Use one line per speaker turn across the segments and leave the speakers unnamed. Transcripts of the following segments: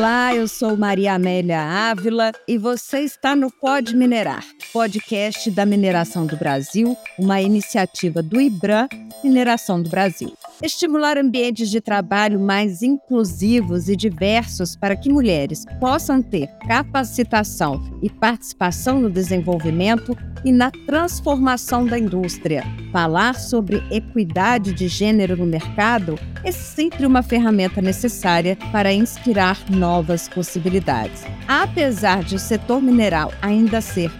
Olá, eu sou Maria Amélia Ávila e você está no Pode Minerar, podcast da Mineração do Brasil, uma iniciativa do IBRAM, Mineração do Brasil. Estimular ambientes de trabalho mais inclusivos e diversos para que mulheres possam ter capacitação e participação no desenvolvimento e na transformação da indústria. Falar sobre equidade de gênero no mercado é sempre uma ferramenta necessária para inspirar novas possibilidades. Apesar de o setor mineral ainda ser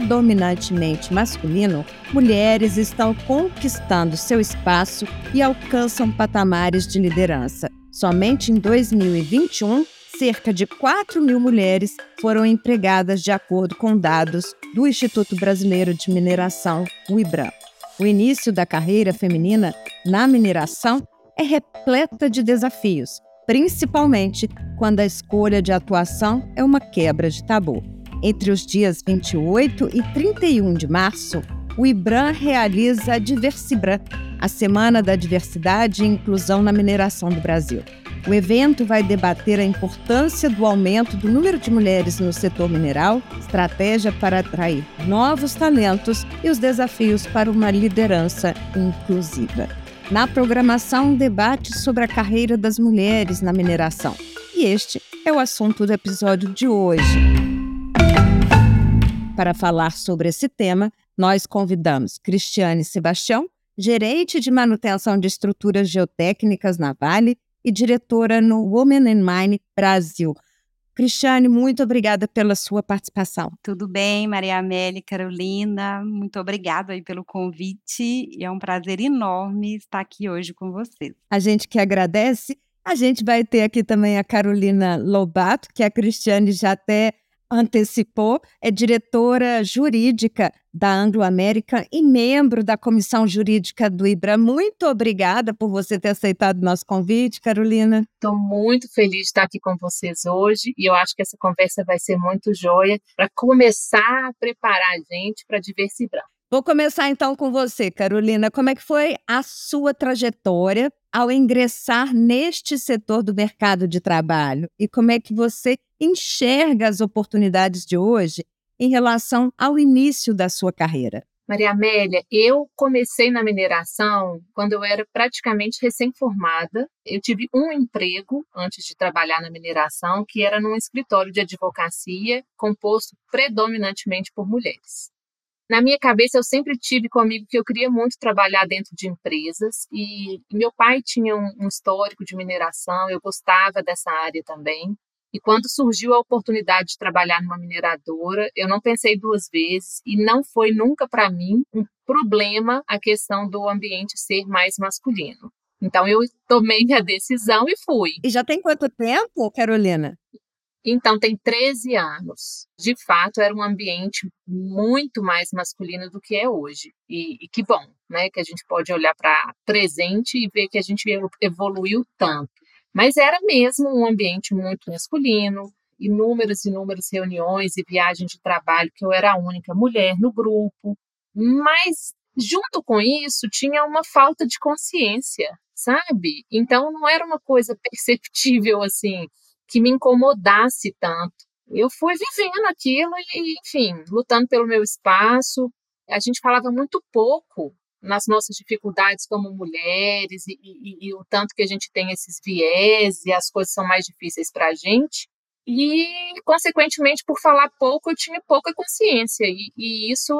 predominantemente masculino, mulheres estão conquistando seu espaço e alcançam patamares de liderança. Somente em 2021, cerca de 4 mil mulheres foram empregadas de acordo com dados do Instituto Brasileiro de Mineração, o IBRAM. O início da carreira feminina na mineração é repleta de desafios, principalmente quando a escolha de atuação é uma quebra de tabu. Entre os dias 28 e 31 de março, o IBRAM realiza a Diversibran, a Semana da Diversidade e Inclusão na Mineração do Brasil. O evento vai debater a importância do aumento do número de mulheres no setor mineral, estratégia para atrair novos talentos e os desafios para uma liderança inclusiva. Na programação, um debate sobre a carreira das mulheres na mineração. E este é o assunto do episódio de hoje. Para falar sobre esse tema, nós convidamos Cristiane Sebastião, gerente de manutenção de estruturas geotécnicas na Vale e diretora no Women in Mine Brasil. Cristiane, muito obrigada pela sua participação.
Tudo bem, Maria Amélia, Carolina, muito obrigada aí pelo convite e é um prazer enorme estar aqui hoje com vocês.
A gente que agradece. A gente vai ter aqui também a Carolina Lobato, que a Cristiane já até antecipou, é diretora jurídica da Anglo América e membro da comissão jurídica do IBRA. Muito obrigada por você ter aceitado o nosso convite, Carolina.
Estou muito feliz de estar aqui com vocês hoje e eu acho que essa conversa vai ser muito joia para começar a preparar a gente para Diversibran.
Vou começar então com você, Carolina. Como é que foi a sua trajetória ao ingressar neste setor do mercado de trabalho? E como é que você enxerga as oportunidades de hoje em relação ao início da sua carreira?
Maria Amélia, eu comecei na mineração quando eu era praticamente recém-formada. Eu tive um emprego antes de trabalhar na mineração, que era num escritório de advocacia composto predominantemente por mulheres. Na minha cabeça, eu sempre tive comigo que eu queria muito trabalhar dentro de empresas e meu pai tinha um histórico de mineração, eu gostava dessa área também. E quando surgiu a oportunidade de trabalhar numa mineradora, eu não pensei duas vezes e não foi nunca para mim um problema a questão do ambiente ser mais masculino. Então eu tomei minha decisão e fui.
E já tem quanto tempo, Carolina?
Então tem 13 anos. De fato, era um ambiente muito mais masculino do que é hoje. E, e que bom, né? Que a gente pode olhar para presente e ver que a gente evoluiu tanto. Mas era mesmo um ambiente muito masculino, inúmeras inúmeras reuniões e viagens de trabalho que eu era a única mulher no grupo. Mas junto com isso tinha uma falta de consciência, sabe? Então não era uma coisa perceptível assim que me incomodasse tanto. Eu fui vivendo aquilo e, enfim, lutando pelo meu espaço. A gente falava muito pouco nas nossas dificuldades como mulheres e, e, e, o tanto que a gente tem esses viés e as coisas são mais difíceis para a gente. E, consequentemente, por falar pouco, eu tinha pouca consciência. E, e isso,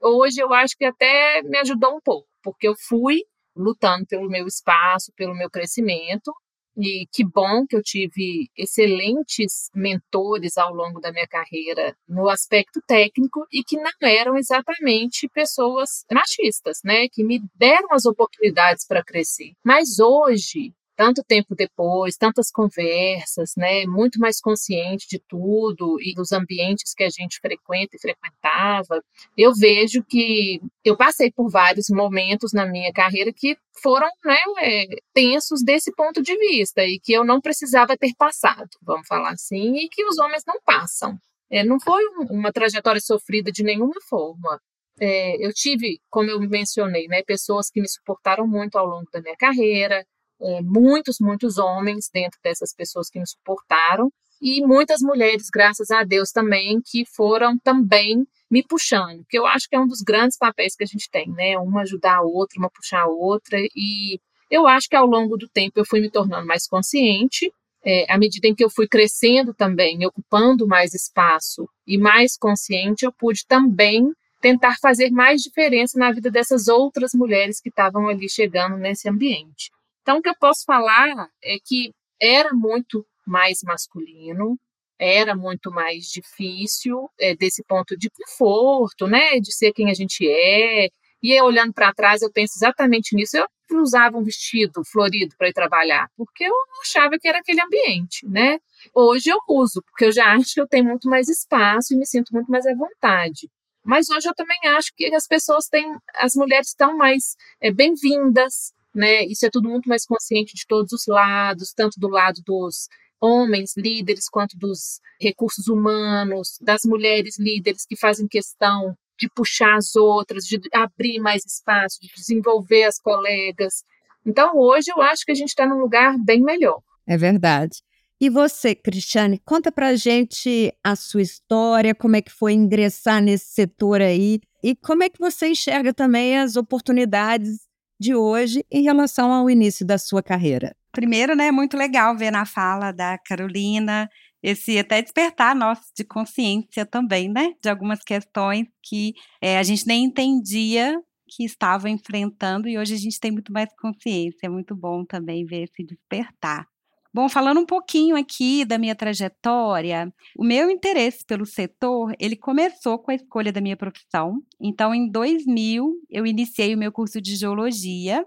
hoje, eu acho que até me ajudou um pouco, porque eu fui lutando pelo meu espaço, pelo meu crescimento, e que bom que eu tive excelentes mentores ao longo da minha carreira no aspecto técnico e que não eram exatamente pessoas machistas, né? Que me deram as oportunidades para crescer. Mas hoje, tanto tempo depois, tantas conversas, né, muito mais consciente de tudo e dos ambientes que a gente frequenta e frequentava, eu vejo que eu passei por vários momentos na minha carreira que foram né, é, tensos desse ponto de vista e que eu não precisava ter passado, vamos falar assim, e que os homens não passam. É, não foi uma trajetória sofrida de nenhuma forma. É, eu tive, como eu mencionei, né, pessoas que me suportaram muito ao longo da minha carreira, é, muitos, muitos homens dentro dessas pessoas que me suportaram e muitas mulheres, graças a Deus também, que foram também me puxando, que eu acho que é um dos grandes papéis que a gente tem, né? Uma ajudar a outra, uma puxar a outra e eu acho que ao longo do tempo eu fui me tornando mais consciente é, à medida em que eu fui crescendo também, ocupando mais espaço e mais consciente, eu pude também tentar fazer mais diferença na vida dessas outras mulheres que estavam ali chegando nesse ambiente. Então, o que eu posso falar é que era muito mais masculino, era muito mais difícil é, desse ponto de conforto, né, de ser quem a gente é. E eu, olhando para trás, eu penso exatamente nisso. Eu usava um vestido florido para ir trabalhar, porque eu achava que era aquele ambiente, né? Hoje eu uso, porque eu já acho que eu tenho muito mais espaço e me sinto muito mais à vontade. Mas hoje eu também acho que as pessoas têm, as mulheres estão mais é, bem-vindas, né? Isso é tudo muito mais consciente de todos os lados, tanto do lado dos homens líderes quanto dos recursos humanos, das mulheres líderes que fazem questão de puxar as outras, de abrir mais espaço, de desenvolver as colegas. Então, hoje eu acho que a gente está num lugar bem melhor.
É verdade. E você, Cristiane, conta pra gente a sua história, como é que foi ingressar nesse setor aí e como é que você enxerga também as oportunidades de hoje em relação ao início da sua carreira.
Primeiro, né, é muito legal ver na fala da Carolina esse até despertar nosso de consciência também, né, de algumas questões que é, a gente nem entendia que estava enfrentando e hoje a gente tem muito mais consciência. É muito bom também ver esse despertar. Bom, falando um pouquinho aqui da minha trajetória, o meu interesse pelo setor, ele começou com a escolha da minha profissão. Então, em 2000, eu iniciei o meu curso de geologia.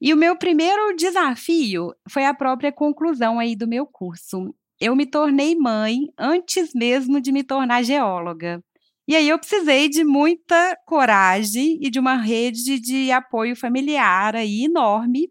E o meu primeiro desafio foi a própria conclusão aí do meu curso. Eu me tornei mãe antes mesmo de me tornar geóloga. E aí eu precisei de muita coragem e de uma rede de apoio familiar aí enorme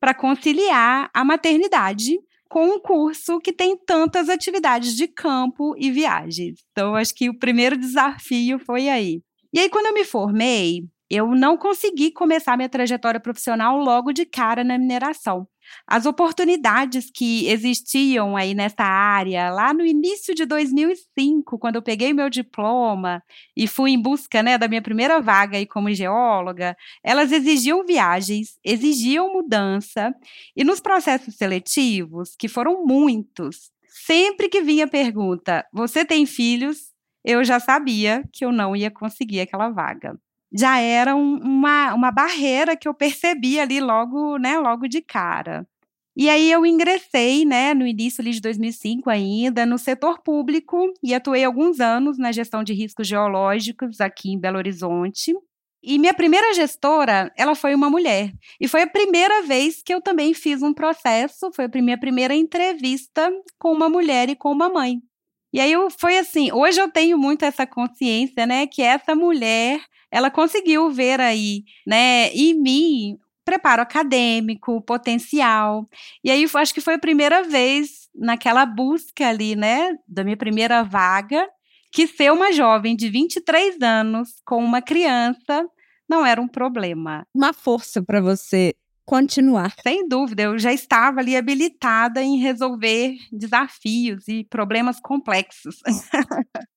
para conciliar a maternidade com um curso que tem tantas atividades de campo e viagens. Então, acho que o primeiro desafio foi aí. E aí, quando eu me formei, eu não consegui começar minha trajetória profissional logo de cara na mineração. As oportunidades que existiam aí nessa área, lá no início de 2005, quando eu peguei meu diploma e fui em busca né, da minha primeira vaga aí como geóloga, elas exigiam viagens, exigiam mudança, e nos processos seletivos, que foram muitos, sempre que vinha a pergunta: Você tem filhos? Eu já sabia que eu não ia conseguir aquela vaga já era um, uma, uma barreira que eu percebi ali logo, né, logo de cara. E aí eu ingressei, né, no início de 2005 ainda, no setor público e atuei alguns anos na gestão de riscos geológicos aqui em Belo Horizonte. E minha primeira gestora, ela foi uma mulher. E foi a primeira vez que eu também fiz um processo, foi a minha primeira entrevista com uma mulher e com uma mãe. E aí foi assim, hoje eu tenho muito essa consciência, né, que essa mulher ela conseguiu ver aí, né, em mim preparo acadêmico, potencial. E aí acho que foi a primeira vez naquela busca ali, né, da minha primeira vaga, que ser uma jovem de 23 anos com uma criança não era um problema.
Uma força para você continuar.
Sem dúvida, eu já estava ali habilitada em resolver desafios e problemas complexos.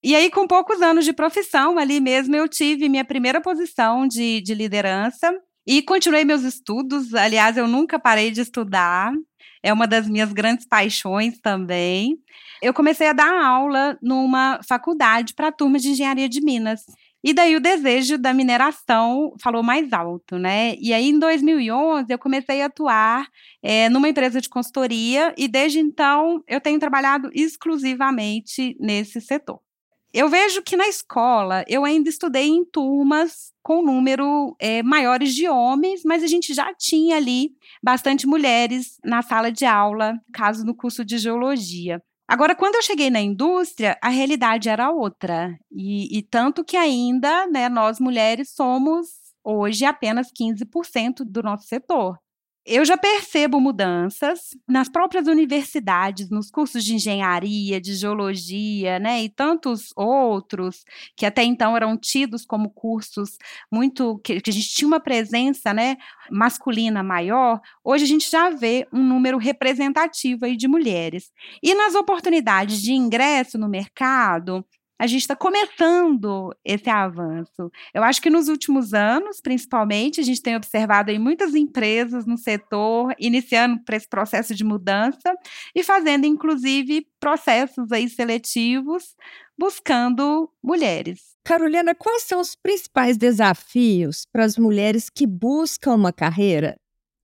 E aí, com poucos anos de profissão, ali mesmo eu tive minha primeira posição de, de liderança e continuei meus estudos. Aliás, eu nunca parei de estudar, é uma das minhas grandes paixões também. Eu comecei a dar aula numa faculdade para a turma de engenharia de Minas. E daí o desejo da mineração falou mais alto, né? E aí em 2011 eu comecei a atuar é, numa empresa de consultoria e desde então eu tenho trabalhado exclusivamente nesse setor. Eu vejo que na escola eu ainda estudei em turmas com número é, maiores de homens, mas a gente já tinha ali bastante mulheres na sala de aula, caso no curso de geologia. Agora, quando eu cheguei na indústria, a realidade era outra. E, e tanto que ainda né, nós mulheres somos hoje apenas 15% do nosso setor. Eu já percebo mudanças nas próprias universidades, nos cursos de engenharia, de geologia, né, e tantos outros que até então eram tidos como cursos muito que, que a gente tinha uma presença, né, masculina maior. Hoje a gente já vê um número representativo aí de mulheres. E nas oportunidades de ingresso no mercado, a gente está começando esse avanço. Eu acho que nos últimos anos, principalmente, a gente tem observado aí muitas empresas no setor iniciando para esse processo de mudança e fazendo, inclusive, processos aí seletivos buscando mulheres.
Carolina, quais são os principais desafios para as mulheres que buscam uma carreira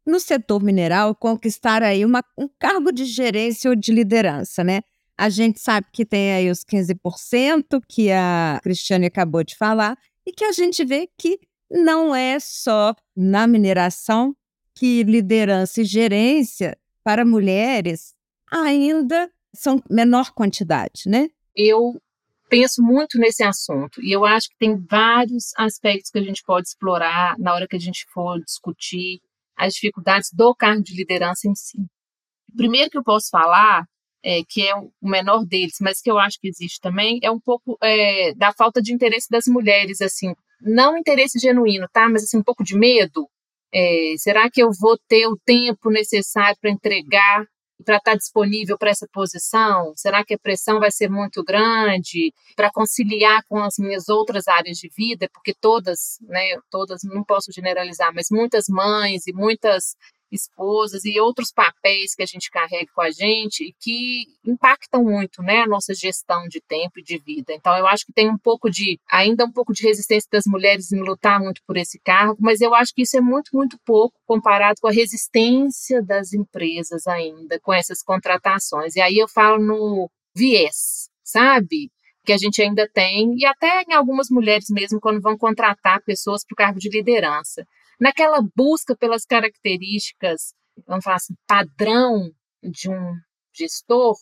no setor mineral conquistar aí uma, um cargo de gerência ou de liderança, né? A gente sabe que tem aí os 15% que a Cristiane acabou de falar e que a gente vê que não é só na mineração que liderança e gerência para mulheres ainda são menor quantidade, né?
Eu penso muito nesse assunto e eu acho que tem vários aspectos que a gente pode explorar na hora que a gente for discutir as dificuldades do cargo de liderança em si. O primeiro que eu posso falar é, que é o menor deles, mas que eu acho que existe também, é um pouco é, da falta de interesse das mulheres, assim, não interesse genuíno, tá? Mas assim, um pouco de medo. É, será que eu vou ter o tempo necessário para entregar, para estar tá disponível para essa posição? Será que a pressão vai ser muito grande para conciliar com as minhas outras áreas de vida? Porque todas, né, todas, não posso generalizar, mas muitas mães e muitas esposas e outros papéis que a gente carrega com a gente e que impactam muito, né, a nossa gestão de tempo e de vida. Então eu acho que tem um pouco de ainda um pouco de resistência das mulheres em lutar muito por esse cargo, mas eu acho que isso é muito muito pouco comparado com a resistência das empresas ainda com essas contratações. E aí eu falo no viés, sabe? que a gente ainda tem, e até em algumas mulheres mesmo, quando vão contratar pessoas para o cargo de liderança naquela busca pelas características, vamos falar assim, padrão de um gestor,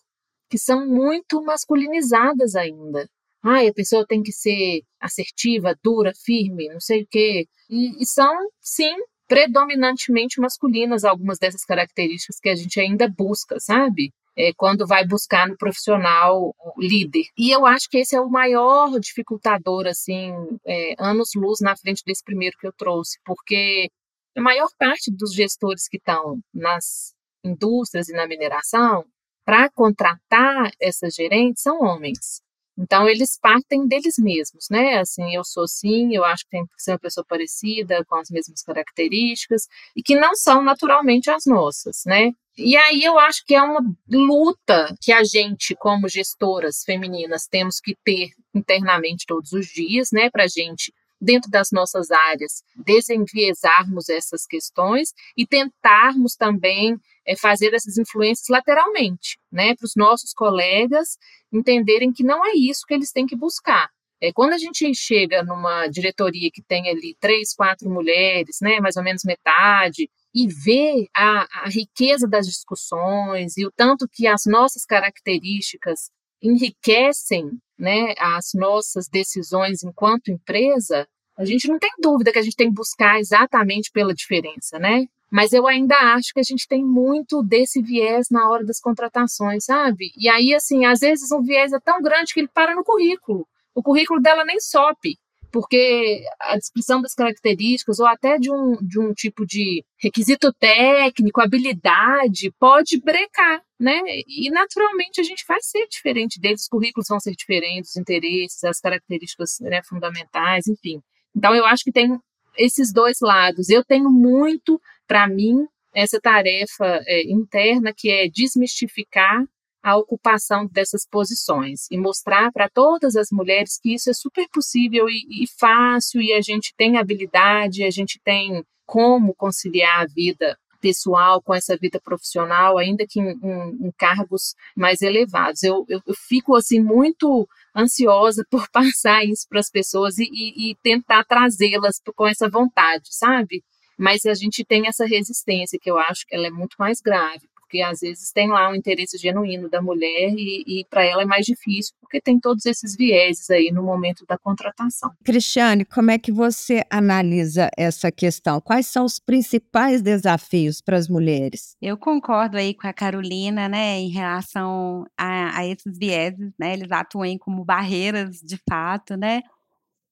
que são muito masculinizadas ainda. Ai, a pessoa tem que ser assertiva, dura, firme, não sei o quê. E, e são, sim, predominantemente masculinas algumas dessas características que a gente ainda busca, sabe? É, quando vai buscar no profissional líder. E eu acho que esse é o maior dificultador, assim, é, anos-luz na frente desse primeiro que eu trouxe, porque a maior parte dos gestores que estão nas indústrias e na mineração, para contratar essas gerentes, são homens. Então, eles partem deles mesmos, né? Assim, eu sou sim, eu acho que tem que ser uma pessoa parecida, com as mesmas características, e que não são naturalmente as nossas, né? E aí eu acho que é uma luta que a gente, como gestoras femininas, temos que ter internamente todos os dias, né? Para a gente dentro das nossas áreas, desenviesarmos essas questões e tentarmos também é, fazer essas influências lateralmente, né, para os nossos colegas entenderem que não é isso que eles têm que buscar. É, quando a gente chega numa diretoria que tem ali três, quatro mulheres, né, mais ou menos metade, e vê a, a riqueza das discussões e o tanto que as nossas características enriquecem né, as nossas decisões enquanto empresa, a gente não tem dúvida que a gente tem que buscar exatamente pela diferença, né? Mas eu ainda acho que a gente tem muito desse viés na hora das contratações, sabe? E aí, assim, às vezes o viés é tão grande que ele para no currículo. O currículo dela nem sobe, porque a descrição das características ou até de um, de um tipo de requisito técnico, habilidade, pode brecar, né? E naturalmente a gente vai ser diferente deles, os currículos vão ser diferentes, os interesses, as características né, fundamentais, enfim. Então, eu acho que tem esses dois lados. Eu tenho muito, para mim, essa tarefa é, interna que é desmistificar a ocupação dessas posições e mostrar para todas as mulheres que isso é super possível e, e, fácil e a gente tem habilidade, a gente tem como conciliar a vida pessoal com essa vida profissional, ainda que em, em, em cargos mais elevados. Eu, eu, eu, fico assim muito ansiosa por passar isso para as pessoas e, e, e tentar trazê-las com essa vontade, sabe? Mas a gente tem essa resistência que eu acho que ela é muito mais grave, porque às vezes tem lá um interesse genuíno da mulher e, e para ela é mais difícil, porque tem todos esses vieses aí no momento da contratação.
Cristiane, como é que você analisa essa questão? Quais são os principais desafios para as mulheres?
Eu concordo aí com a Carolina, né, em relação a, a esses vieses, né, eles atuam como barreiras de fato, né,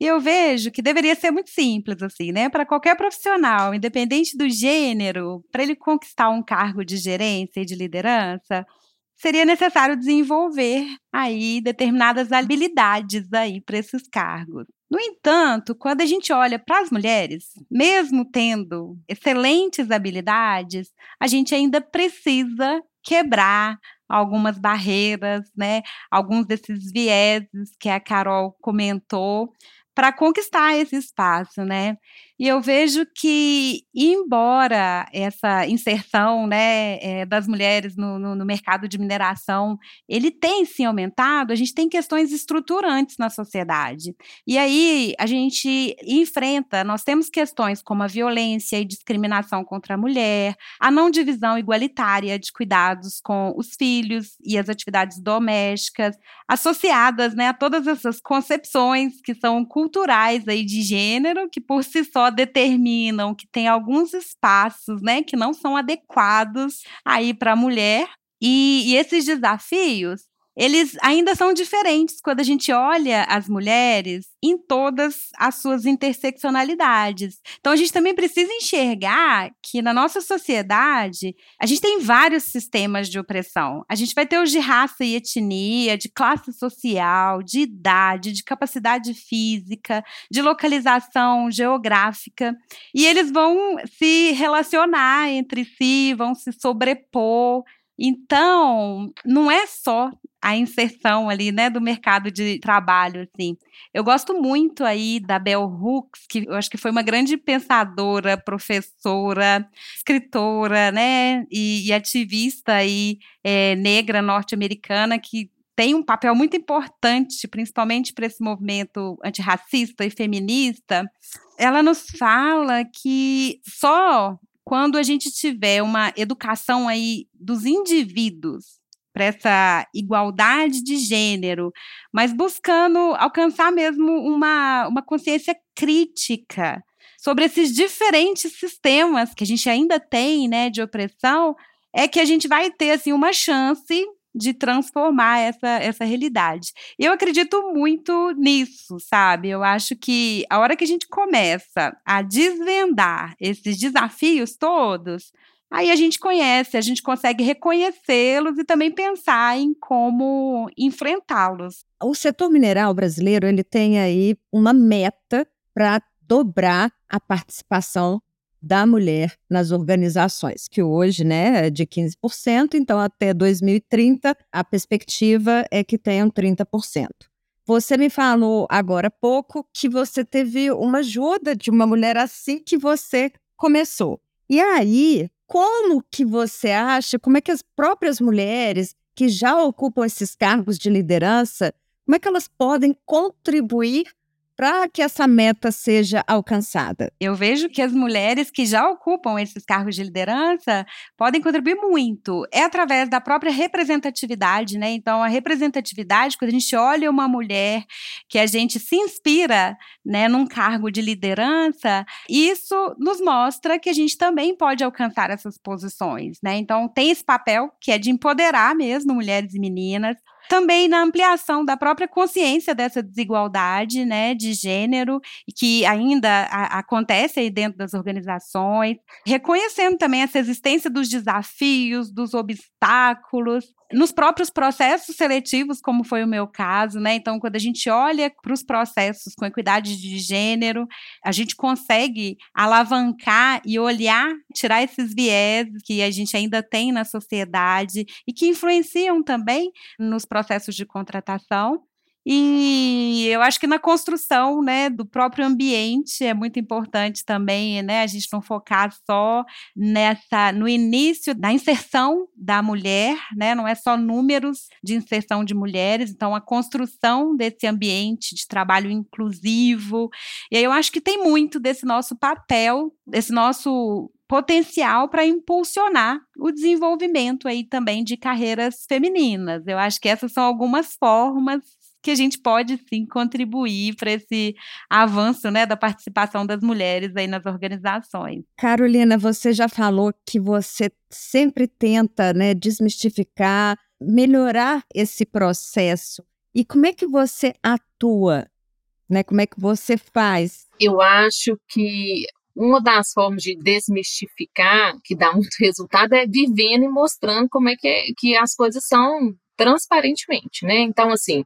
e eu vejo que deveria ser muito simples, assim, né? Para qualquer profissional, independente do gênero, para ele conquistar um cargo de gerência e de liderança, seria necessário desenvolver aí determinadas habilidades aí para esses cargos. No entanto, quando a gente olha para as mulheres, mesmo tendo excelentes habilidades, a gente ainda precisa quebrar algumas barreiras, né? Alguns desses vieses que a Carol comentou para conquistar esse espaço, né? E eu vejo que, embora essa inserção né, é, das mulheres no, no, no, mercado de mineração, ele tem sim aumentado, a gente tem questões estruturantes na sociedade. E aí a gente enfrenta, nós temos questões como a violência e discriminação contra a mulher, a não divisão igualitária de cuidados com os filhos e as atividades domésticas, associadas né, a todas essas concepções que são culturais aí de gênero, que por si só determinam que tem alguns espaços, né, que não são adequados aí para a mulher. E, e esses desafios eles ainda são diferentes quando a gente olha as mulheres em todas as suas interseccionalidades. Então a gente também precisa enxergar que na nossa sociedade a gente tem vários sistemas de opressão. A gente vai ter os de raça e etnia, de classe social, de idade, de capacidade física, de localização geográfica, e eles vão se relacionar entre si, vão se sobrepor. Então, não é só a inserção ali, né, do mercado de trabalho, assim. Eu gosto muito aí da Bell Hooks, que eu acho que foi uma grande pensadora, professora, escritora, né, e, e ativista aí, é, negra norte-americana que tem um papel muito importante, principalmente para esse movimento antirracista e feminista. Ela nos fala que só quando a gente tiver uma educação aí dos indivíduos para essa igualdade de gênero, mas buscando alcançar mesmo uma, uma consciência crítica sobre esses diferentes sistemas que a gente ainda tem, né, de opressão, é que a gente vai ter assim uma chance de transformar essa, essa realidade. Eu acredito muito nisso, sabe? Eu acho que a hora que a gente começa a desvendar esses desafios todos, Aí a gente conhece, a gente consegue reconhecê-los e também pensar em como enfrentá-los.
O setor mineral brasileiro ele tem aí uma meta para dobrar a participação da mulher nas organizações, que hoje né, é de 15%, então até 2030 a perspectiva é que tenham 30%. Você me falou agora há pouco que você teve uma ajuda de uma mulher assim que você começou. E aí, como que você acha, como é que as próprias mulheres que já ocupam esses cargos de liderança, como é que elas podem contribuir para que essa meta seja alcançada?
Eu vejo que as mulheres que já ocupam esses cargos de liderança podem contribuir muito. É através da própria representatividade, né? Então, a representatividade, quando a gente olha uma mulher que a gente se inspira, né, num cargo de liderança, isso nos mostra que a gente também pode alcançar essas posições, né? Então, tem esse papel que é de empoderar mesmo mulheres e meninas, também na ampliação da própria consciência dessa desigualdade, né, de gênero, que ainda a, acontece aí dentro das organizações, reconhecendo também essa existência dos desafios, dos obstáculos, nos próprios processos seletivos, como foi o meu caso, né? Então, quando a gente olha para os processos com equidade de gênero, a gente consegue alavancar e olhar, tirar esses viés que a gente ainda tem na sociedade e que influenciam também nos processos de contratação. E eu acho que na construção, né, do próprio ambiente é muito importante também, né, a gente não focar só nessa no início da inserção da mulher, né, não é só números de inserção de mulheres, então a construção desse ambiente de trabalho inclusivo. E aí eu acho que tem muito desse nosso papel, desse nosso potencial para impulsionar o desenvolvimento aí também de carreiras femininas. Eu acho que essas são algumas formas que a gente pode sim contribuir para esse avanço né, da participação das mulheres aí nas organizações.
Carolina, você já falou que você sempre tenta né, desmistificar, melhorar esse processo. E como é que você atua? Né? Como é que você faz?
Eu acho que uma das formas de desmistificar, que dá muito resultado, é vivendo e mostrando como é que, é, que as coisas são transparentemente, né? Então, assim,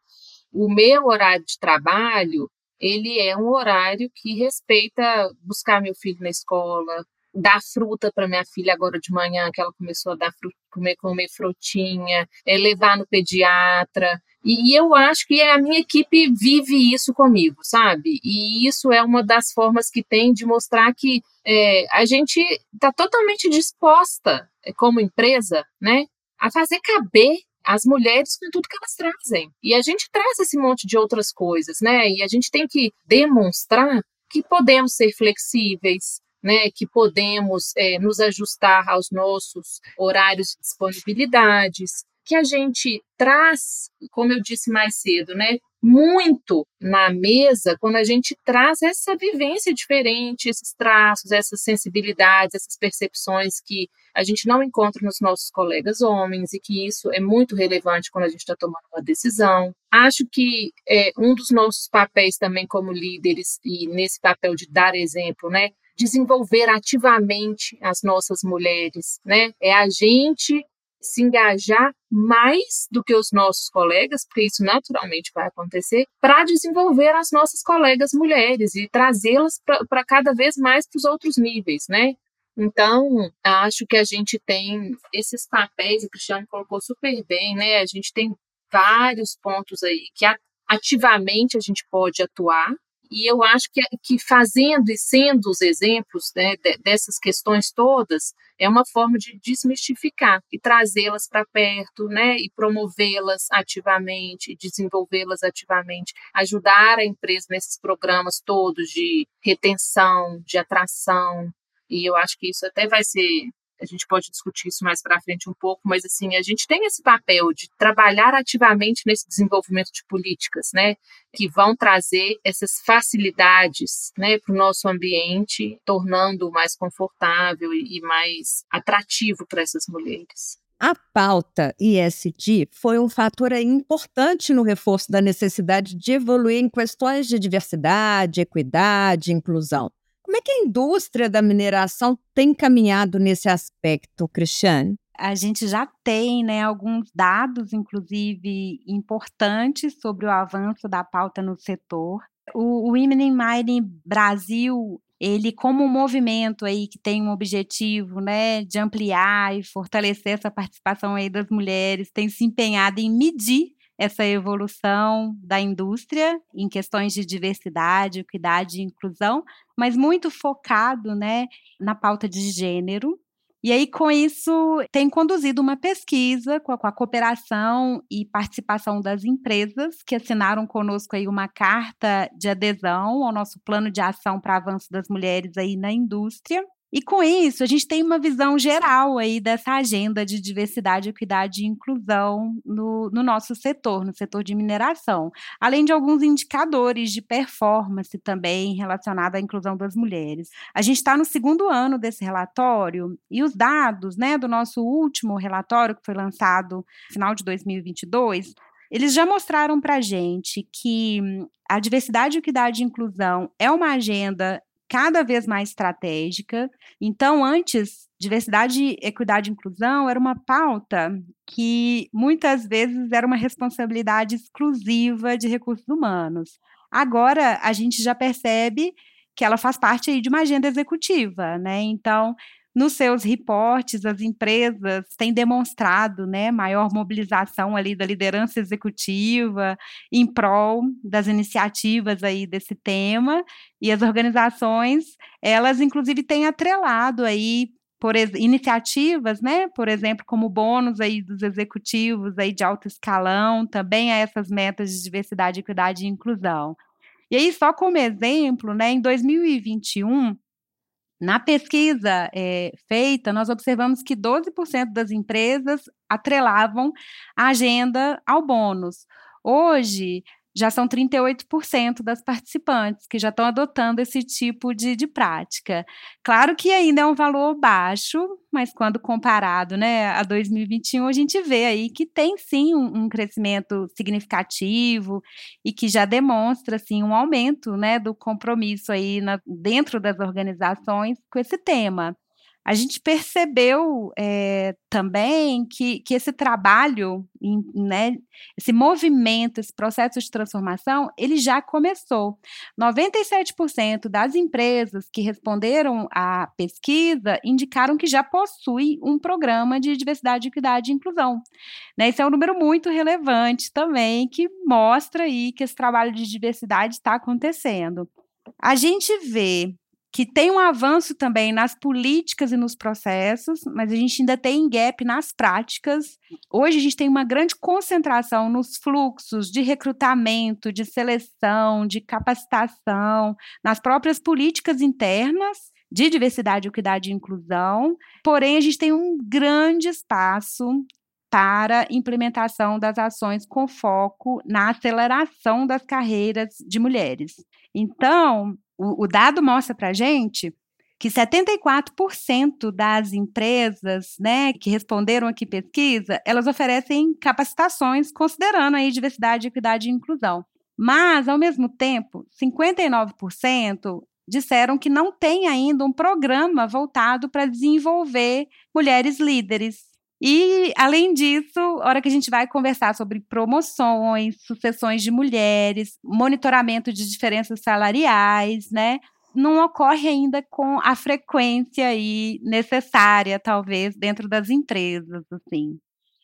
o meu horário de trabalho, ele é um horário que respeita buscar meu filho na escola, dar fruta para minha filha agora de manhã, que ela começou a dar fruta, comer, comer frutinha, é, levar no pediatra. E, e, eu acho que a minha equipe vive isso comigo, sabe? E isso é uma das formas que tem de mostrar que é, a gente está totalmente disposta, é, como empresa, né, a fazer caber as mulheres com tudo que elas trazem. E a gente traz esse monte de outras coisas, né? E a gente tem que demonstrar que podemos ser flexíveis, né, que podemos é, nos ajustar aos nossos horários de disponibilidades, que a gente traz, como eu disse mais cedo, né, muito na mesa quando a gente traz essa vivência diferente, esses traços, essas sensibilidades, essas percepções que a gente não encontra nos nossos colegas homens e que isso é muito relevante quando a gente está tomando uma decisão. Acho que é, um dos nossos papéis também como líderes e nesse papel de dar exemplo, né, desenvolver ativamente as nossas mulheres, né? É a gente se engajar mais do que os nossos colegas, porque isso naturalmente vai acontecer, para desenvolver as nossas colegas mulheres e trazê-las para cada vez mais para os outros níveis, né? Então, acho que a gente tem esses papéis, o Cristiano colocou super bem, né? A gente tem vários pontos aí que ativamente a gente pode atuar, e eu acho que, que fazendo e sendo os exemplos né, dessas questões todas, é uma forma de desmistificar e trazê-las para perto, né, e promovê-las ativamente, desenvolvê-las ativamente, ajudar a empresa nesses programas todos de retenção, de atração, e eu acho que isso até vai ser a gente pode discutir isso mais para frente um pouco, mas assim, a gente tem esse papel de trabalhar ativamente nesse desenvolvimento de políticas, né, que vão trazer essas facilidades, né, para o nosso ambiente, tornando mais confortável e mais atrativo para essas mulheres.
A pauta ISD foi um fator importante no reforço da necessidade de evoluir em questões de diversidade, equidade, inclusão. Como é que a indústria da mineração tem caminhado nesse aspecto, Cristiane?
A gente já tem né, alguns dados, inclusive, importantes sobre o avanço da pauta no setor. O, Women in Mining Brasil, ele como um movimento aí que tem um objetivo, né, de ampliar e fortalecer essa participação aí das mulheres, tem se empenhado em medir essa evolução da indústria em questões de diversidade, equidade e inclusão, mas muito focado né, na pauta de gênero. E aí, com isso, tem conduzido uma pesquisa com a, com a cooperação e participação das empresas que assinaram conosco aí uma carta de adesão ao nosso plano de ação para avanço das mulheres aí na indústria. E com isso, a gente tem uma visão geral aí dessa agenda de diversidade, equidade e inclusão no, no nosso setor, no setor de mineração, além de alguns indicadores de performance também relacionados à inclusão das mulheres. A gente está no segundo ano desse relatório e os dados né, do nosso último relatório, que foi lançado no final de 2022, eles já mostraram para a gente que a diversidade, equidade e inclusão é uma agenda cada vez mais estratégica. Então, antes, diversidade, equidade e inclusão era uma pauta que muitas vezes era uma responsabilidade exclusiva de recursos humanos. Agora, a gente já percebe que ela faz parte de uma agenda executiva, né? Então, nos seus reportes, as empresas têm demonstrado né, maior mobilização ali da liderança executiva em prol das iniciativas aí desse tema, e as organizações, elas inclusive têm atrelado aí por iniciativas, né, por exemplo, como bônus aí dos executivos aí de alto escalão, também a essas metas de diversidade, equidade e inclusão. E aí, só como exemplo, né, em 2021, Na pesquisa é, feita, nós observamos que 12% das empresas atrelavam a agenda ao bônus. Hoje, já são 38% das participantes que já estão adotando esse tipo de, de prática. Claro que ainda é um valor baixo, mas quando comparado né, a 2021, a gente vê aí que tem sim um, um crescimento significativo e que já demonstra assim, um aumento né, do compromisso aí na, dentro das organizações com esse tema a gente percebeu é, também que, que esse trabalho, né, esse movimento, esse processo de transformação, ele já começou. 97% das empresas que responderam à pesquisa indicaram que já possui um programa de diversidade, equidade e inclusão. Né, esse é um número muito relevante também, que mostra aí que esse trabalho de diversidade está acontecendo. A gente vê que tem um avanço também nas políticas e nos processos, mas a gente ainda tem gap nas práticas. Hoje a gente tem uma grande concentração nos fluxos de recrutamento, de seleção, de capacitação, nas próprias políticas internas de diversidade, equidade e inclusão. Porém, a gente tem um grande espaço para implementação das ações com foco na aceleração das carreiras de mulheres. Então, o, o dado mostra para a gente que 74% das empresas né, que responderam aqui pesquisa, elas oferecem capacitações considerando aí diversidade, equidade e inclusão. Mas, ao mesmo tempo, 59% disseram que não tem ainda um programa voltado para desenvolver mulheres líderes. E, além disso, a hora que a gente vai conversar sobre promoções, sucessões de mulheres, monitoramento de diferenças salariais, né? Não ocorre ainda com a frequência aí necessária, talvez, dentro das empresas, assim.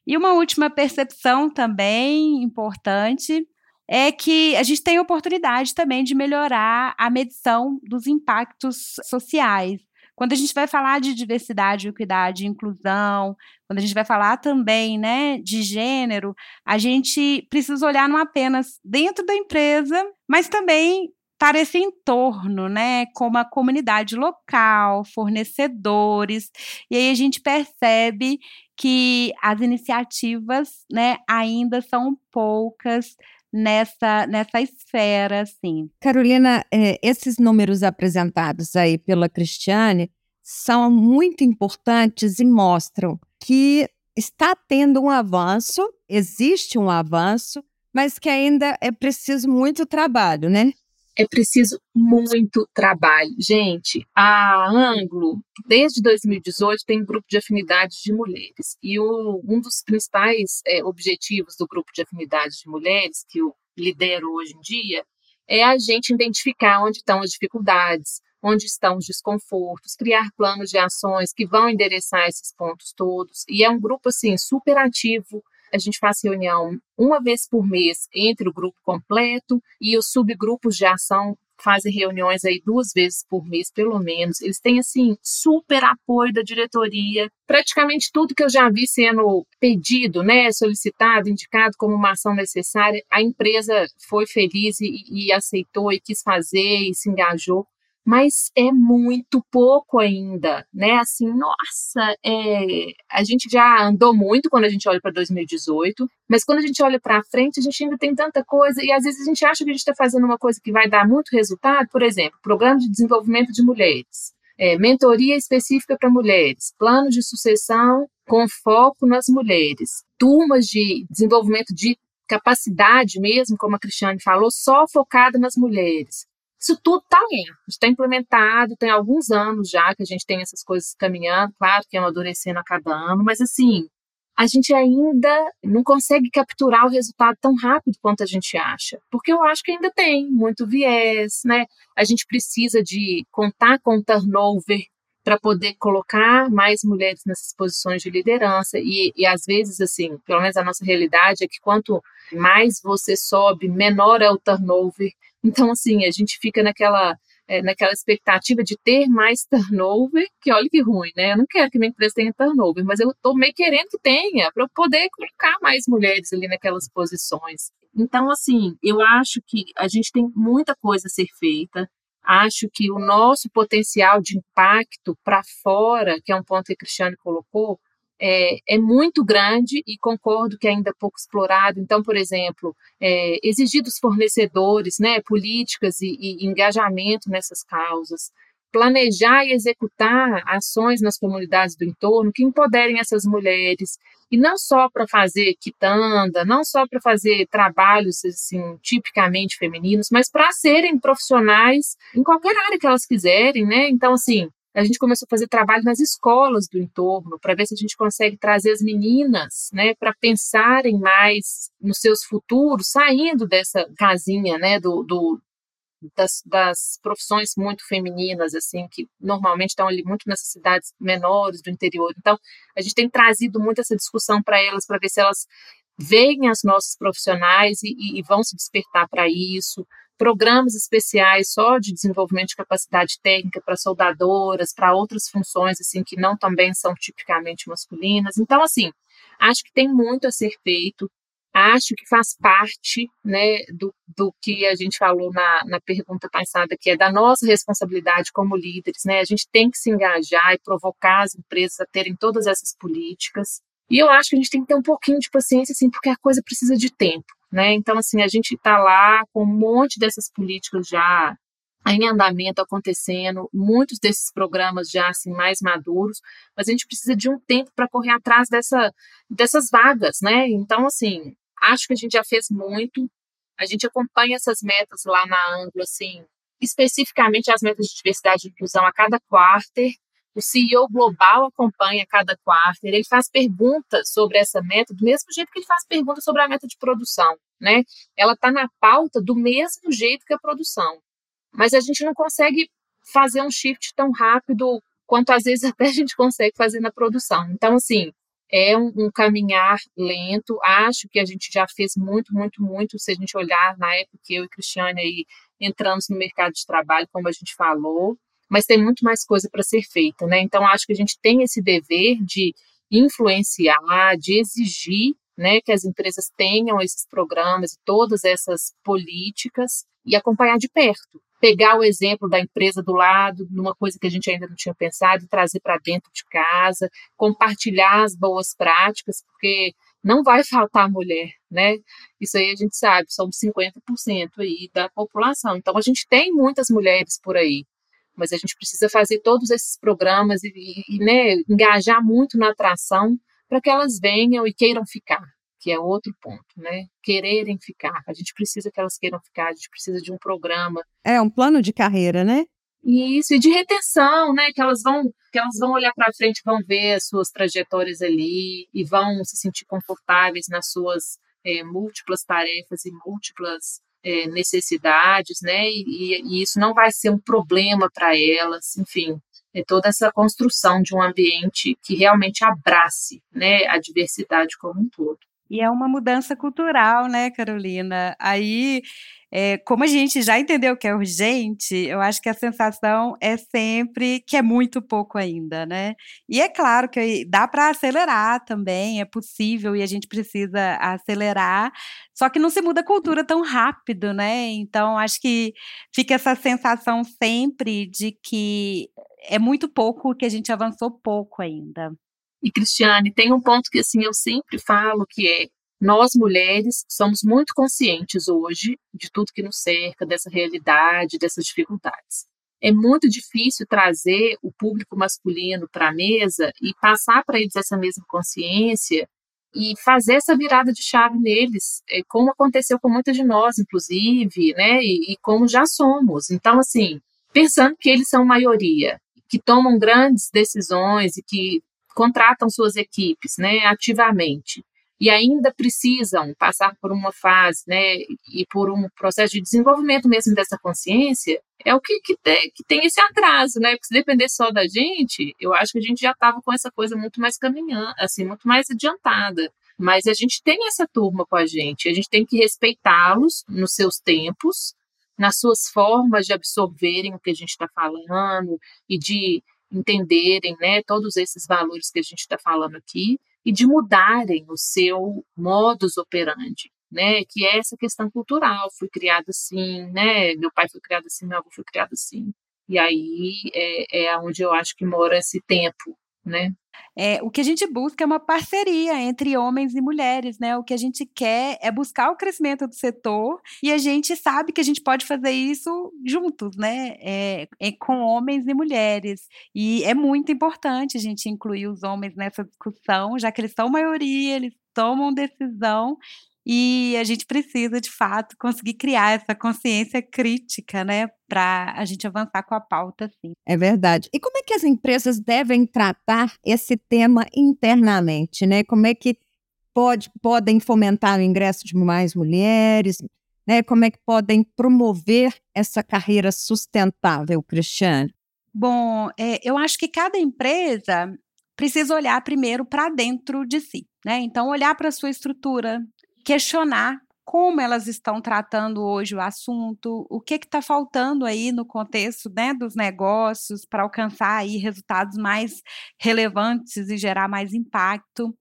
E uma última percepção também importante é que a gente tem oportunidade também de melhorar a medição dos impactos sociais. Quando a gente vai falar de diversidade, equidade inclusão, quando a gente vai falar também né, de gênero, a gente precisa olhar não apenas dentro da empresa, mas também para esse entorno, né, como a comunidade local, fornecedores, e aí a gente percebe que as iniciativas, né, ainda são poucas nessa, nessa esfera, assim.
Carolina, é, esses números apresentados aí pela Cristiane são muito importantes e mostram que está tendo um avanço, existe um avanço, mas que ainda é preciso muito trabalho, né?
é preciso muito trabalho. Gente, a Anglo, desde 2018, tem um grupo de afinidade de mulheres. E o, um dos principais é, objetivos do grupo de afinidade de mulheres, que eu lidero hoje em dia, é a gente identificar onde estão as dificuldades, onde estão os desconfortos, criar planos de ações que vão endereçar esses pontos todos. E é um grupo, assim, super ativo, a gente faz reunião uma vez por mês entre o grupo completo e os subgrupos de ação fazem reuniões aí duas vezes por mês, pelo menos. Eles têm, assim, super apoio da diretoria. Praticamente tudo que eu já vi sendo pedido, né, solicitado, indicado como uma ação necessária, a empresa foi feliz e, e aceitou e quis fazer e se engajou mas é muito pouco ainda, né? Assim, nossa, é, a gente já andou muito quando a gente olha para 2018, mas quando a gente olha para frente, a gente ainda tem tanta coisa e às vezes a gente acha que a gente está fazendo uma coisa que vai dar muito resultado, por exemplo, programa de desenvolvimento de mulheres, é, mentoria específica para mulheres, plano de sucessão com foco nas mulheres, turmas de desenvolvimento de capacidade mesmo, como a Cristiane falou, só focada nas mulheres. Isso tudo está lento, está implementado, tem alguns anos já que a gente tem essas coisas caminhando, claro que é amadurecendo a cada ano, mas assim, a gente ainda não consegue capturar o resultado tão rápido quanto a gente acha, porque eu acho que ainda tem muito viés, né? A gente precisa de contar com turnover para poder colocar mais mulheres nessas posições de liderança e, e às vezes assim, pelo menos a nossa realidade é que quanto mais você sobe, menor é o turnover então, assim, a gente fica naquela, é, naquela expectativa de ter mais turnover, que olha que ruim, né? Eu não quero que minha empresa tenha turnover, mas eu estou meio querendo que tenha, para eu poder colocar mais mulheres ali naquelas posições. Então, assim, eu acho que a gente tem muita coisa a ser feita. Acho que o nosso potencial de impacto para fora, que é um ponto que a Cristiane colocou, é, é, muito grande e concordo que ainda é pouco explorado. Então, por exemplo, é, exigir dos fornecedores né, políticas e, e engajamento nessas causas, planejar e executar ações nas comunidades do entorno que empoderem essas mulheres, e não só para fazer quitanda, não só para fazer trabalhos assim tipicamente femininos, mas para serem profissionais em qualquer área que elas quiserem, né? Então assim, a gente começou a fazer trabalho nas escolas do entorno para ver se a gente consegue trazer as meninas, né, para pensarem mais nos seus futuros, saindo dessa casinha, né, do, do das, das, profissões muito femininas, assim, que normalmente estão ali muito nas cidades menores do interior. Então, a gente tem trazido muito essa discussão para elas, para ver se elas veem as nossas profissionais e, e vão se despertar para isso. Programas especiais só de desenvolvimento de capacidade técnica para soldadoras, para outras funções, assim, que não também são tipicamente masculinas. Então, assim, acho que tem muito a ser feito acho que faz parte né, do, do que a gente falou na, na pergunta passada, que é da nossa responsabilidade como líderes. Né? A gente tem que se engajar e provocar as empresas a terem todas essas políticas. E eu acho que a gente tem que ter um pouquinho de paciência, assim, porque a coisa precisa de tempo. Né? Então, assim, a gente está lá com um monte dessas políticas já em andamento acontecendo, muitos desses programas já assim mais maduros, mas a gente precisa de um tempo para correr atrás dessa, dessas vagas, né? Então, assim, Acho que a gente já fez muito. A gente acompanha essas metas lá na Anglo, assim, especificamente as metas de diversidade e inclusão a cada quarter. O CEO global acompanha cada quarter. Ele faz perguntas sobre essa meta do mesmo jeito que ele faz perguntas sobre a meta de produção, né? Ela está na pauta do mesmo jeito que a produção. Mas a gente não consegue fazer um shift tão rápido quanto às vezes até a gente consegue fazer na produção. Então, assim, é um, um, caminhar lento. Acho que a gente já fez muito, muito, muito. Se a gente olhar na época que eu e Cristiane aí entramos no mercado de trabalho, como a gente falou, mas tem muito mais coisa para ser feita, né? Então acho que a gente tem esse dever de influenciar, de exigir, né, que as empresas tenham esses programas e todas essas políticas e acompanhar de perto pegar o exemplo da empresa do lado, numa coisa que a gente ainda não tinha pensado, trazer para dentro de casa, compartilhar as boas práticas, porque não vai faltar mulher, né? Isso aí a gente sabe, somos 50% aí da população. Então a gente tem muitas mulheres por aí, mas a gente precisa fazer todos esses programas e, e né, engajar muito na atração para que elas venham e queiram ficar que é outro ponto, né? Quererem ficar. A gente precisa que elas queiram ficar, a gente precisa de um programa.
É um plano de carreira, né?
Isso, e de retenção, né? Que elas vão, que elas vão olhar para frente, vão ver as suas trajetórias ali e vão se sentir confortáveis nas suas é, múltiplas tarefas e múltiplas é, necessidades, né? E, e, isso não vai ser um problema para elas, enfim, é toda essa construção de um ambiente que realmente abrace, né, a diversidade como um todo.
E é uma mudança cultural, né, Carolina? Aí, é, como a gente já entendeu que é urgente, eu acho que a sensação é sempre que é muito pouco ainda, né? E é claro que dá para acelerar também, é possível e a gente precisa acelerar, só que não se muda a cultura tão rápido, né? Então, acho que fica essa sensação sempre de que é muito pouco, que a gente avançou pouco ainda.
E Cristiane, tem um ponto que assim eu sempre falo que é nós mulheres somos muito conscientes hoje de tudo que nos cerca, dessa realidade, dessas dificuldades. É muito difícil trazer o público masculino para a mesa e passar para eles essa mesma consciência e fazer essa virada de chave neles, é, como aconteceu com muitas de nós, inclusive, né, e, e como já somos. Então, assim, pensando que eles são maioria, que tomam grandes decisões e que contratam suas equipes né, ativamente e ainda precisam passar por uma fase né, e por um processo de desenvolvimento mesmo dessa consciência, é o que, que, tem, que tem esse atraso, né? Porque se depender só da gente, eu acho que a gente já estava com essa coisa muito mais caminhando, assim, muito mais adiantada. Mas a gente tem essa turma com a gente, a gente tem que respeitá-los nos seus tempos, nas suas formas de absorverem o que a gente está falando e de entenderem né, todos esses valores que a gente está falando aqui e de mudarem o seu modus operandi. né? Que é essa questão cultural. Fui criada assim, né? Meu pai foi criado assim, meu avô foi criado assim. E aí é, é onde eu acho que mora esse tempo, né?
É, o que a gente busca é uma parceria entre homens e mulheres, né? O que a gente quer é buscar o crescimento do setor e a gente sabe que a gente pode fazer isso juntos, né? É, é com homens e mulheres. E é muito importante a gente incluir os homens nessa discussão, já que eles são maioria, eles tomam decisão e a gente precisa, de fato, conseguir criar essa consciência crítica, né, para a gente avançar com a pauta, sim.
É verdade. E como é que as empresas devem tratar esse tema internamente, né? Como é que pode, podem fomentar o ingresso de mais mulheres, né? Como é que podem promover essa carreira sustentável, Cristiane?
Bom, é, eu acho que cada empresa precisa olhar primeiro para dentro de si, né? Então, olhar para a sua estrutura, questionar como elas estão tratando hoje o assunto, o que está faltando aí no contexto né, dos negócios para alcançar aí resultados mais relevantes e gerar mais impacto.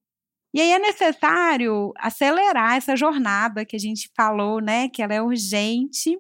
E aí é necessário acelerar essa jornada que a gente falou, né, que ela é urgente.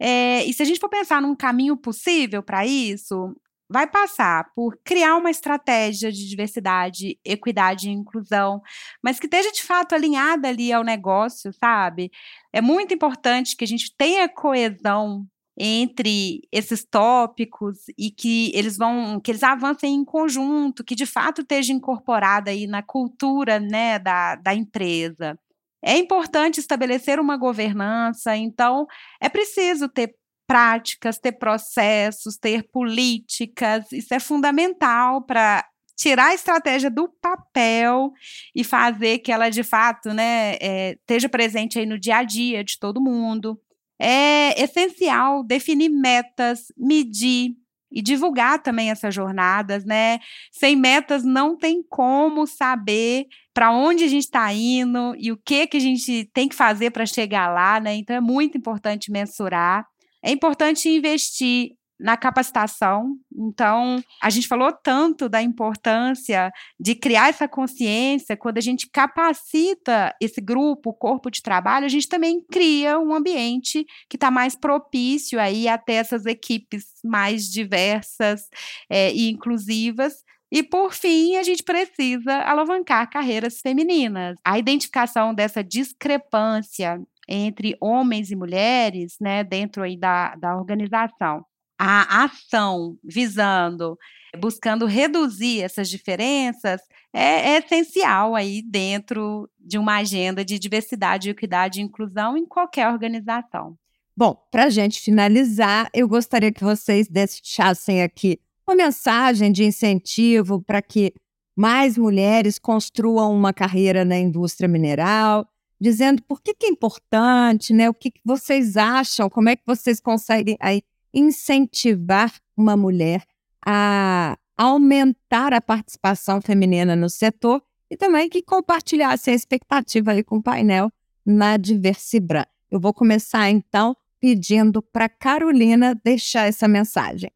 É, e se a gente for pensar num caminho possível para isso, vai passar por criar uma estratégia de diversidade, equidade e inclusão, mas que esteja de fato alinhada ali ao negócio, sabe? É muito importante que a gente tenha coesão entre esses tópicos e que eles vão, que eles avancem em conjunto, que de fato esteja incorporada aí na cultura, né, da, da empresa. É importante estabelecer uma governança, então é preciso ter práticas, ter processos, ter políticas. Isso é fundamental para tirar a estratégia do papel e fazer que ela de fato, né, é, esteja presente aí no dia a dia de todo mundo. É essencial definir metas, medir e divulgar também essas jornadas, né? Sem metas não tem como saber para onde a gente está indo e o que que a gente tem que fazer para chegar lá, né? Então é muito importante mensurar. É importante investir na capacitação. Então, a gente falou tanto da importância de criar essa consciência, quando a gente capacita esse grupo, o corpo de trabalho, a gente também cria um ambiente que está mais propício aí a ter essas equipes mais diversas é, e inclusivas. E, por fim, a gente precisa alavancar carreiras femininas. A identificação dessa discrepância entre homens e mulheres, né, dentro aí da, da organização. A ação visando, buscando reduzir essas diferenças é, é essencial aí dentro de uma agenda de diversidade, equidade e inclusão em qualquer organização.
Bom, para a gente finalizar, eu gostaria que vocês deixassem aqui uma mensagem de incentivo para que mais mulheres construam uma carreira na indústria mineral dizendo por que, que é importante, né? O que, que vocês acham, como é que vocês conseguem aí incentivar uma mulher a aumentar a participação feminina no setor e também que compartilhasse a expectativa aí com o painel na Diversibran. Eu vou começar então pedindo para Carolina deixar essa mensagem.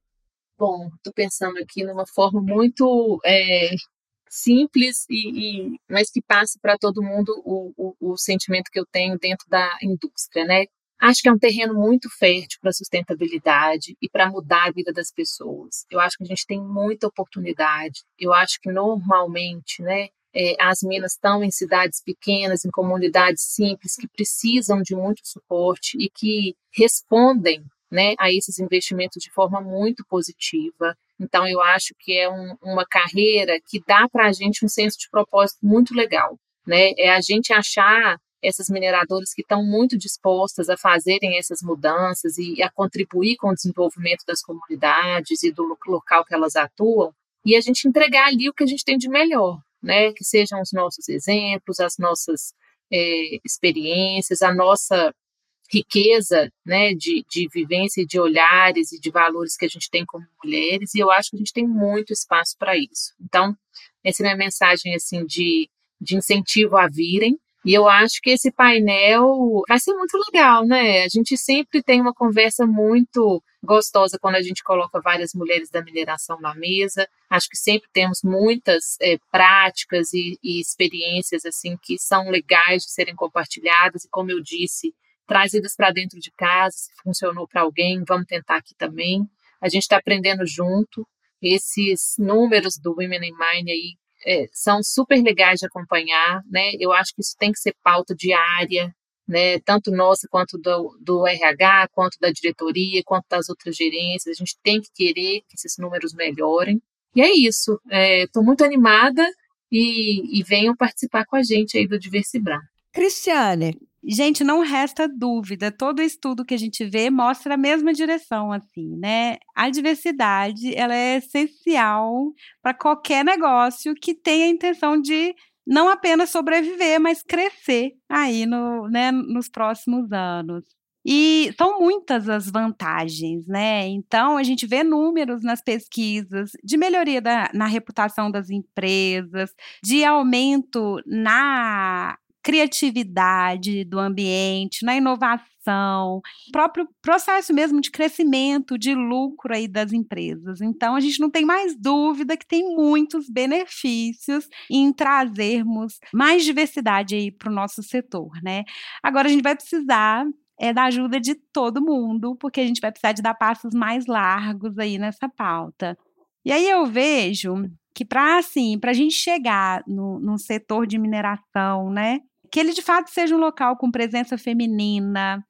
Bom, estou pensando aqui numa forma muito é, simples e, e mas que passe para todo mundo o, o, o sentimento que eu tenho dentro da indústria, né? Acho que é um terreno muito fértil para sustentabilidade e para mudar a vida das pessoas. Eu acho que a gente tem muita oportunidade. Eu acho que normalmente, né, é, as minas estão em cidades pequenas, em comunidades simples que precisam de muito suporte e que respondem né, a esses investimentos de forma muito positiva. Então, eu acho que é um, uma carreira que dá para a gente um senso de propósito muito legal. Né? É a gente achar essas mineradoras que estão muito dispostas a fazerem essas mudanças e a contribuir com o desenvolvimento das comunidades e do local que elas atuam, e a gente entregar ali o que a gente tem de melhor, né? Que sejam os nossos exemplos, as nossas é, experiências, a nossa riqueza né, de, de vivência e de olhares e de valores que a gente tem como mulheres, e eu acho que a gente tem muito espaço para isso. Então, essa é a minha mensagem assim de, de incentivo a virem, e eu acho que esse painel vai ser muito legal, né? A gente sempre tem uma conversa muito gostosa quando a gente coloca várias mulheres da mineração na mesa. Acho que sempre temos muitas é, práticas e, e, experiências assim que são legais de serem compartilhadas e, como eu disse, trazidas para dentro de casa. Se funcionou para alguém, vamos tentar aqui também. A gente está aprendendo junto. Esses números do Women in Mind aí é, são super legais de acompanhar, né? Eu acho que isso tem que ser pauta diária, né, tanto nossa quanto do, do RH, quanto da diretoria, quanto das outras gerências. A gente tem que querer que esses números melhorem. E é isso. Estou é, muito animada e, e venham participar com a gente aí do Diversibran.
Cristiane.
Gente, não resta dúvida, todo estudo que a gente vê mostra a mesma direção, assim, né? A diversidade, ela é essencial para qualquer negócio que tenha a intenção de não apenas sobreviver, mas crescer aí no, né, nos próximos anos. E são muitas as vantagens, né? Então, a gente vê números nas pesquisas de melhoria da, na reputação das empresas, de aumento na criatividade do ambiente, na inovação, próprio processo mesmo de crescimento, de lucro aí das empresas. Então, a gente não tem mais dúvida que tem muitos benefícios em trazermos mais diversidade aí para o nosso setor, né? Agora, a gente vai precisar é da ajuda de todo mundo, porque a gente vai precisar de dar passos mais largos aí nessa pauta. E aí eu vejo que para assim, para a gente chegar no, no setor de mineração, né, que ele de fato seja um local com presença feminina,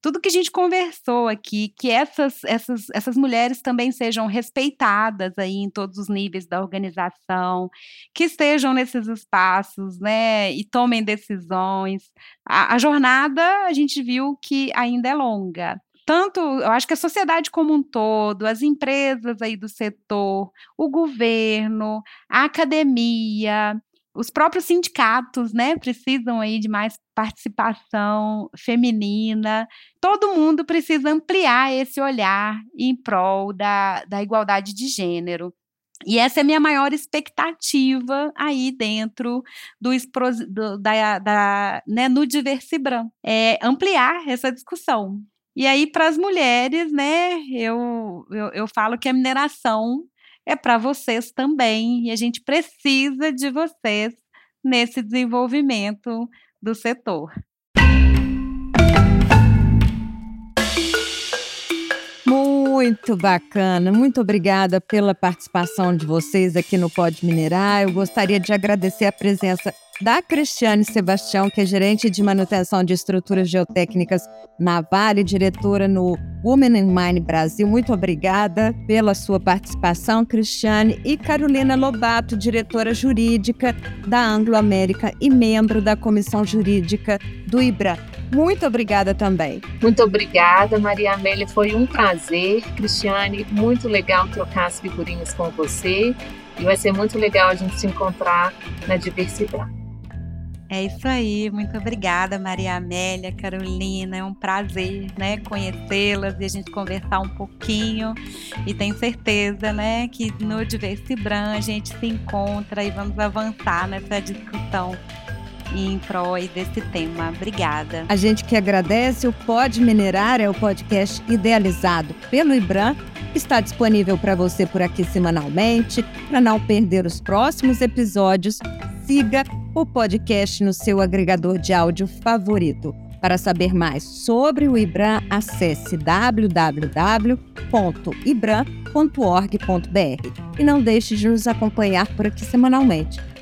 tudo que a gente conversou aqui, que essas, essas, essas mulheres também sejam respeitadas aí em todos os níveis da organização, que estejam nesses espaços, né, e tomem decisões. A, a jornada a gente viu que ainda é longa. Tanto, eu acho que a sociedade como um todo, as empresas aí do setor, o governo, a academia, os próprios sindicatos, né, precisam aí de mais participação feminina. Todo mundo precisa ampliar esse olhar em prol da, da igualdade de gênero. E essa é a minha maior expectativa aí dentro do, do da, da né, no Diversibram, é ampliar essa discussão. E aí, para as mulheres, né, eu, eu, eu falo que a mineração é para vocês também, e a gente precisa de vocês nesse desenvolvimento do setor.
Muito bacana, muito obrigada pela participação de vocês aqui no Pode Minerar. Eu gostaria de agradecer a presença da Cristiane Sebastião, que é gerente de manutenção de estruturas geotécnicas na Vale, diretora no Women in Mine Brasil. Muito obrigada pela sua participação, Cristiane. E Carolina Lobato, diretora jurídica da Anglo América e membro da comissão jurídica do IBRA. Muito obrigada também.
Muito obrigada, Maria Amélia. Foi um prazer. Cristiane, muito legal trocar as figurinhas com você. E vai ser muito legal a gente se encontrar na diversidade.
É isso aí, muito obrigada, Maria Amélia, Carolina. É um prazer, né, conhecê-las e a gente conversar um pouquinho. E tenho certeza, né, que no Diversibran a gente se encontra e vamos avançar nessa discussão em prol desse tema. Obrigada.
A gente que agradece. O Pode Minerar é o podcast idealizado pelo IBRAM. Está disponível para você por aqui semanalmente. Para não perder os próximos episódios, siga o podcast no seu agregador de áudio favorito. Para saber mais sobre o IBRAM, acesse www.ibram.org.br e não deixe de nos acompanhar por aqui semanalmente.